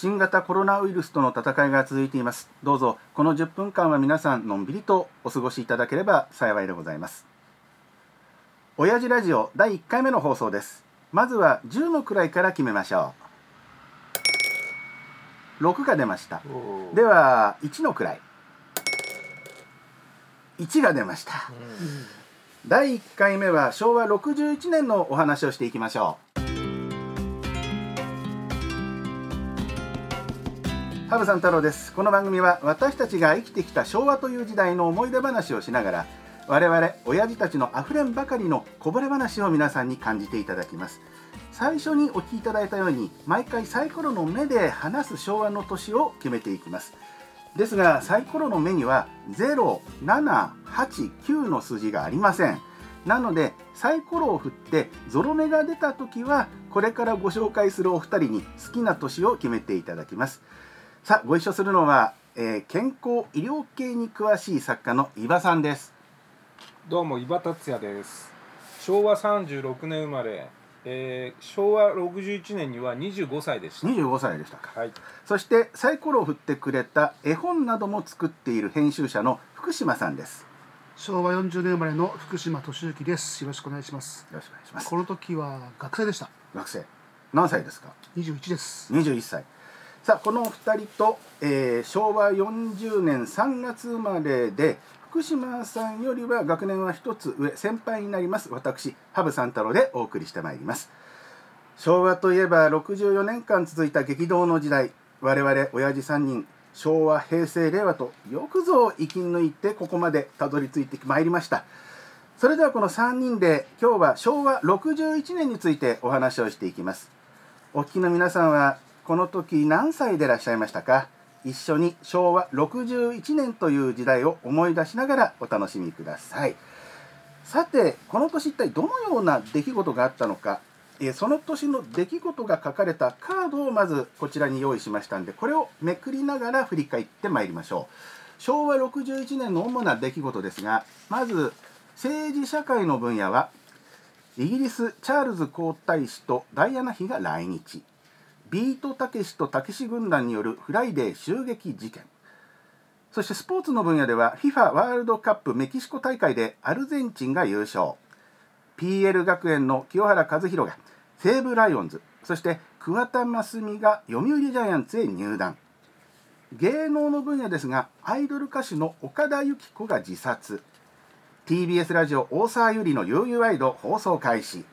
新型コロナウイルスとの戦いが続いています。どうぞこの10分間は皆さんのんびりとお過ごしいただければ幸いでございます。親父ラジオ第1回目の放送です。まずは10の位から決めましょう。6が出ました。では1の位。1が出ました、第1回目は昭和61年のお話をしていきましょう羽生さん太郎です。この番組は私たちが生きてきた昭和という時代の思い出話をしながら我々親父たちのあふれんばかりのこぼれ話を皆さんに感じていただきます。最初にお聞きいただいたように毎回サイコロの目で話す昭和の年を決めていきます。ですがサイコロの目には0789の数字がありません。なのでサイコロを振ってゾロ目が出た時はこれからご紹介するお二人に好きな年を決めていただきます。さあご一緒するのは、えー、健康医療系に詳しい作家の伊庭さんです。どうも伊庭達也です。昭和36年生まれ、えー、昭和61年には25歳でした。25歳でしたか、はい、そしてサイコロを振ってくれた絵本なども作っている編集者の福島さんです。昭和40年生まれの福島俊之です。よろしくお願いします。よろしくお願いします。この時は学生でした。学生。何歳ですか？21です。21歳さあこのお二人と、えー、昭和40年3月生まれで福島さんよりは学年は一つ上先輩になります私羽生三太郎でお送りしてまいります。昭和といえば64年間続いた激動の時代我々親父3人昭和平成令和とよくぞ生き抜いてここまでたどり着いてまいりました。それではこの3人で今日は昭和61年についてお話をしていきます。お聞きの皆さんはこの時何歳でいらっしゃいましたか？一緒に昭和61年という時代を思い出しながらお楽しみください。さてこの年一体どのような出来事があったのか？その年の出来事が書かれたカードをまずこちらに用意しましたんでこれをめくりながら振り返ってまいりましょう。昭和61年の主な出来事ですがまず政治社会の分野はイギリスチャールズ皇太子とダイアナ妃が来日。ビートたけしとたけし軍団によるフライデー襲撃事件。そしてスポーツの分野では FIFA ワールドカップメキシコ大会でアルゼンチンが優勝。PL 学園の清原和博が西武ライオンズ。そして桑田真澄が読売ジャイアンツへ入団。芸能の分野ですがアイドル歌手の岡田由紀子が自殺。TBS ラジオ大沢ゆりの UU ワイド放送開始。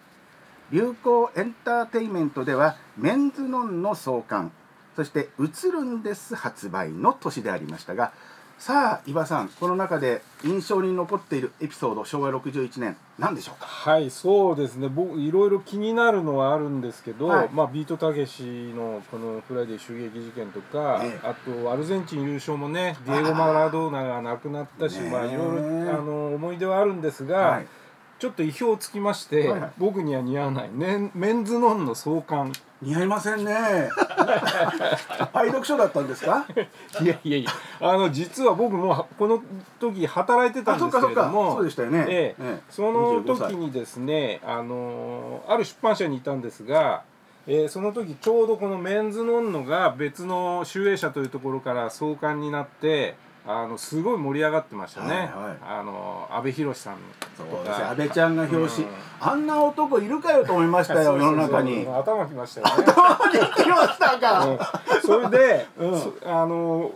流行エンターテインメントではメンズノンの創刊そして「映るんです」発売の年でありましたがさあ伊庭さんこの中で印象に残っているエピソード昭和61年何でしょうか？はいそうですね。僕いろいろ気になるのはあるんですけど、はい、まあ、ビートたけしのこのフライデー襲撃事件とか、ええ、あとアルゼンチン優勝もねディエゴ・マラドーナが亡くなったしまあいろいろあの思い出はあるんですが、はいちょっと意表をつきまして、はい。はい、僕には似合わない、ね、メンズノンノ創刊。似合いませんね。愛読書だったんですか？いやいやいや。あの実は僕もこの時働いてたんですけれどもそうでしたよね、ええ。その時にですねあのある出版社にいたんですがえー、その時ちょうどこのメンズノンノが別の集英社というところから創刊になってあのすごい盛り上がってましたね、はいはい、あの阿部寛さんとか。阿部ちゃんが表紙、うん、あんな男いるかよと思いましたよ世の中に。頭きましたよね。頭にきましたか、うん、それで、うん、あの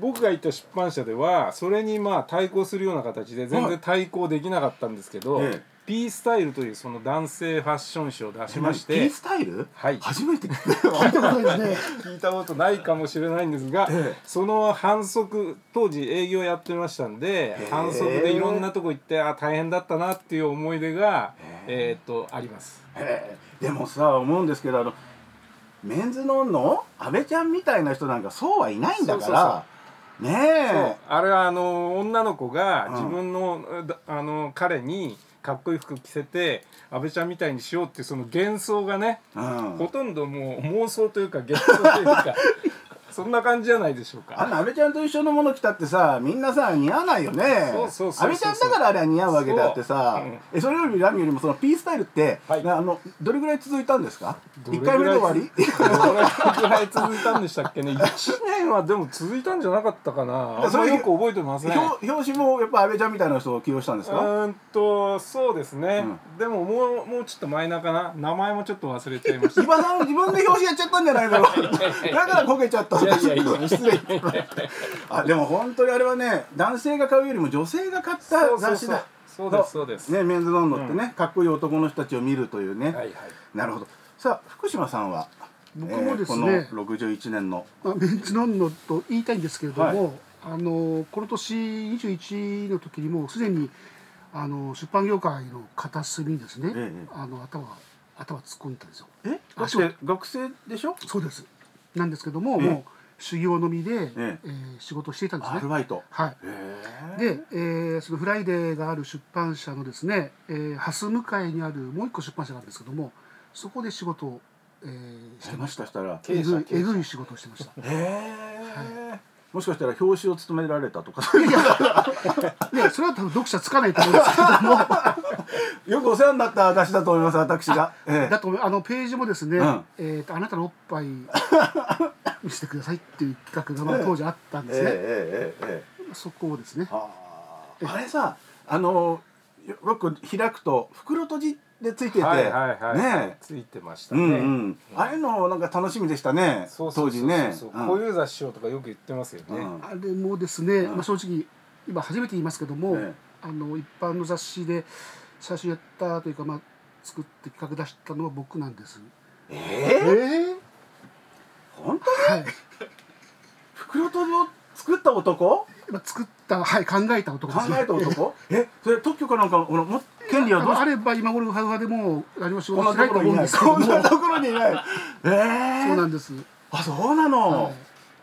僕が行った出版社ではそれにまあ対抗するような形で全然対抗できなかったんですけど、はいピースタイルというその男性ファッション誌を出しまして、ピースタイル？はい。初めて聞いたことないですね。聞いたことないかもしれないんですが、ええ、その反則当時営業やってましたんで反則でいろんなとこ行ってあ大変だったなっていう思い出がえっとあります。でもさ思うんですけどあのメンズノンの阿部ちゃんみたいな人なんかそうはいないんだから。ねえ。あれはあの女の子が自分のうん、あの彼にかっこいい服着せて安倍ちゃんみたいにしようっていうその幻想がね、うん、ほとんどもう妄想というか幻想というか そんな感じじゃないでしょうか。あの安倍ちゃんと一緒のもの着たってさみんなさ似合わないよね。そうそう安倍ちゃんだからあれは似合うわけであってさ。そえそれより何よりもその P スタイルって、はい。なあのどれぐらい続いたんですか？一回目で終わり？どれぐらい続いたんでしたっけね？1年はでも続いたんじゃなかったかな。それまよく覚えてません。表表紙もやっぱ安倍ちゃんみたいな人を起用したんですうかーんとそうですね、うでももうもうちょっとマイナーかな。名前もちょっと忘れちゃいました。自分で表紙やっちゃったんじゃないの？だからこけちゃったいやいや失礼あでも本当にあれはね男性が買うよりも女性が買った雑誌だ。そうですそうです。ねメンズノンノってね、かっこいい男の人たちを見るというね、はいはい。なるほど。さあ福島さんは僕もですねえーこの61年の。まあ、メンズノンノと言いたいんですけれども、はい。あのこの年21の時にもうすでにあの出版業界の片隅にですね、ええ。あの頭頭突っ込んだんですよ。え？学生でしょ？そうですなんですけども、ええ。もう修行のみで、ええ。えー仕事をしていたんですね。アル。バイト。はい。で、えーそのフライデーがある出版社のですね、えー、はす向かいにあるもう一個出版社なんですけどもそこで仕事を、えーしてました。かしたらえぐいえぐい仕事をしてました。へえもしかしたら表紙を務められたとかでそれは多分読者つかないと思うんですけどもよくお世話になった私だと思います私が、ええ。だとあのページもですね、うん。えーとあなたのおっぱい見せてくださいっていう企画がまあ 当時あったんえですね、えええええそこをですね。あー。あれさあのよよく開くと袋閉じでついてて、はいはいはい、ねついてましたね、うんうん、あれのなんか楽しみでしたねそうそうそうそう。当時ね。うん。こういう雑誌をとかよく言ってますよね、うん。あれもですね、うん。まあ、正直今初めて言いますけども、え。あの一般の雑誌で最初やったというか、まあ、作って企画出したのは僕なんです。えええー？本当はい。袋閉じを作った男？まあ、作った、はい、考えた男考です。ね。えた男？えそれ特許かなんかこのも権利はどう？しあれば今頃ウハウハでもう何も仕事してないと思うんですけどもこんなところにいない。ええそうなんです。あそうなの、はい。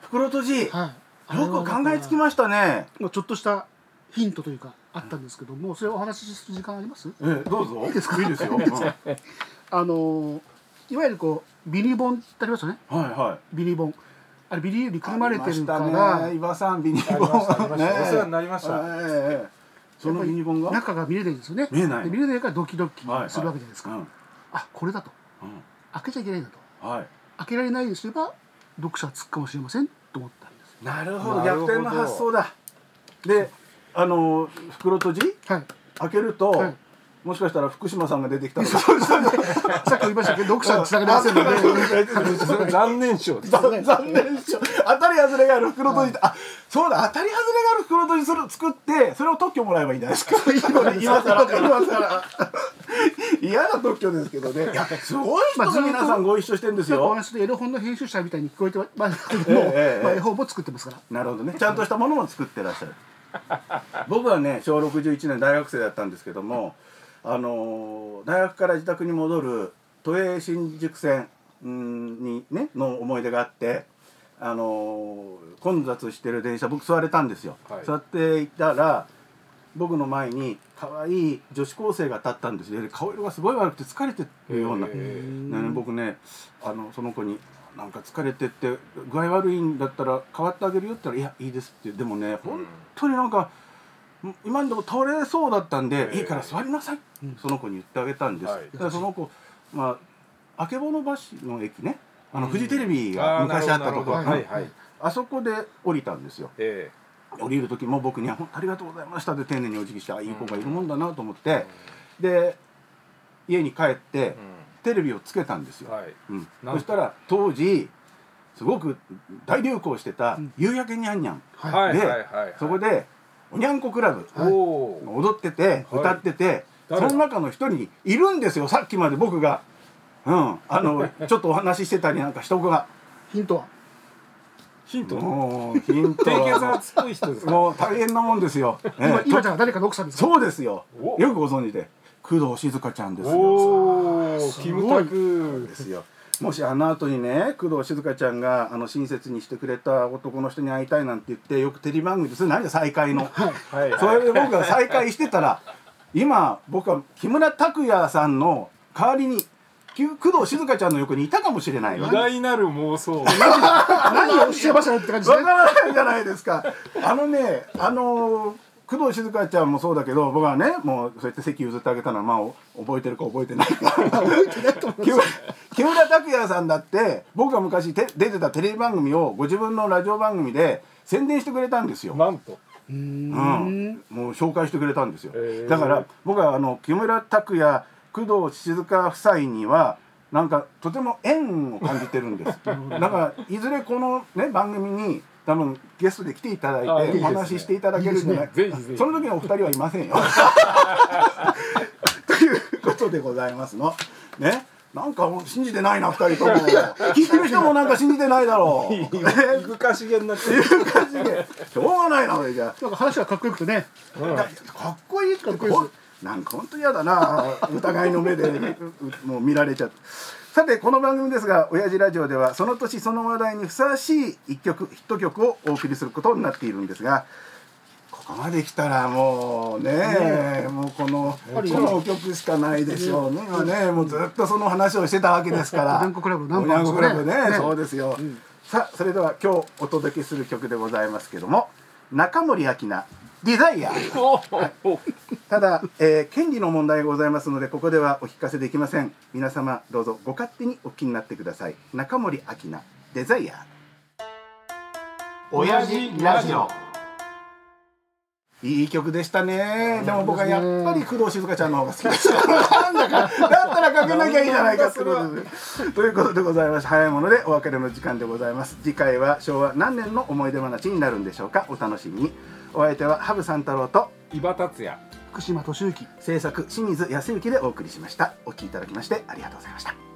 袋閉じ、はい。よく考えつきましたね。まあちょっとしたヒントというかあったんですけども、それをお話しする時間あります？ええどうぞ。いいですか？いいですよ、あのーいわゆるこうビニボンってありますよね？はいビニボン。あれビニールにくるまれてるかありまらしたね、岩さんビニありましたありました。ねお世話になりました。ええええ。そのビニボンが？中が見れないんですよね。見えない。で見れないからドキドキはいはい。するわけじゃないですか。うん。あこれだと。うん。開けちゃいけないんだと。はい。開けられないようにすれば読者はつくかもしれませんと思ったんです。なるほど。逆転の発想だ。であの袋閉じ？はい。開けると、はい。もしかしたら福島さんが出てきたの。さっきも言いましたけど読者につながりませんので。そ れ残念賞残 残念。でしょ当たり外れがある袋閉じ。って、あそうだ当たり外れがある袋閉じする作ってそれを特許もらえばいいんじゃないですか。今更今更嫌な特許ですけどね。すごい人が皆さんご一緒してるんですおよ話でエロ本の編集者みたいに聞こえてますけども、絵本も作ってますから。なるほどね。ちゃんとしたものも作ってらっしゃる 僕はね小61年大学生だったんですけどもあのー大学から自宅に戻る都営新宿線うんにねの思い出があってあのー混雑してる電車僕座れたんですよ、はい。座っていたら僕の前に可愛い女子高生が立ったんですよ。で顔色がすごい悪くて疲れてるような、へね、僕ねあのその子に「なんか疲れてって具合悪いんだったら代わってあげるよ」って言ったら「いやいいです」って。でもね本当になんか今にでも倒れそうだったんで「ええ。いいから座りなさい」その子に言ってあげたんです、はい。でその子まあ曙橋の駅ねあのフジテレビが昔あったとこ。はい。はいあそこで降りたんですよ。え降りる時も僕には「本当ありがとうございました」って丁寧にお辞儀してあいい子がいるもんだなと思って、で家に帰ってえテレビをつけたんですよ、うんはい。うん、そしたら当時すごく大流行してたうん「夕焼けにゃんにゃん」はい。でそこで「おにゃんこクラブ」踊っててはい。歌ってて、誰？その中の一人にいるんですよさっきまで僕が、うん、あの ちょっとお話ししてたりなんかした子が。ヒントは？ヒント？もうヒントもう大変なもんですよ、ええ。今今とじゃあ誰かの奥さんですか？そうですよ。お。よくご存知で工藤静香ちゃんですよ。すごい。キムタク。ですよもしあの後にね工藤静香ちゃんがあの親切にしてくれた男の人に会いたいなんて言ってよくテレビ番組でそれ何で再会の。はい。それで僕が再会してたら今僕は木村拓哉さんの代わりにき工藤静香ちゃんの横にいたかもしれない偉わ大なる妄想。何をおっしゃいましたって感じでわからないじゃないですか。あのねあの工藤静香ちゃんもそうだけど僕はねもうそうやって席譲ってあげたのはまあ覚えてるか覚えてないか。覚えてない木村拓哉さんだって僕が昔て出てたテレビ番組をご自分のラジオ番組で宣伝してくれたんですよ。なんと。うん。んもう紹介してくれたんですよ、へーだから僕はあの木村拓哉工藤静香夫妻にはなんかとても縁を感じてるんです。だからいずれこのね番組に多分ゲストで来ていただいてお話ししていただけるんじゃない。その時のお二人はいませんよ。ということでございますの。ね？なんか信じてないな二人とも。聞いてる人もなんか信じてないだろう。いぶかしげになってるいう感じでしょうがないな俺じゃなんか話がかっこよくてねうんだかっこいいかっこいいなんか本当嫌だな疑いの目でううもう見られちゃってさてこの番組ですが親父ラジオではその年その話題にふさわしい一曲ヒット曲をお送りすることになっているんですがここまで来たらもうねもうこのこの曲しかないでしょうね。今ねもうずっとその話をしてたわけですから。おにクラブね。ね。そうですよ、さあそれでは今日お届けする曲でございますけども中森明菜デザイアただ、えー権利の問題がございますのでここではお聞かせできません。皆様どうぞご勝手にお聞きになってください。中森明菜デザイア親父ラジオ。いい曲でしたね。でも僕はやっぱり工藤静香ちゃんの方が好きです。なんだかだったらかけなきゃいいじゃないかということでございまして早いものでお別れの時間でございます。次回は昭和何年の思い出話になるんでしょうか。お楽しみにお相手は羽生三太郎と伊庭達也。福島敏之制作清水康之でお送りしました。お聞きいただきましてありがとうございました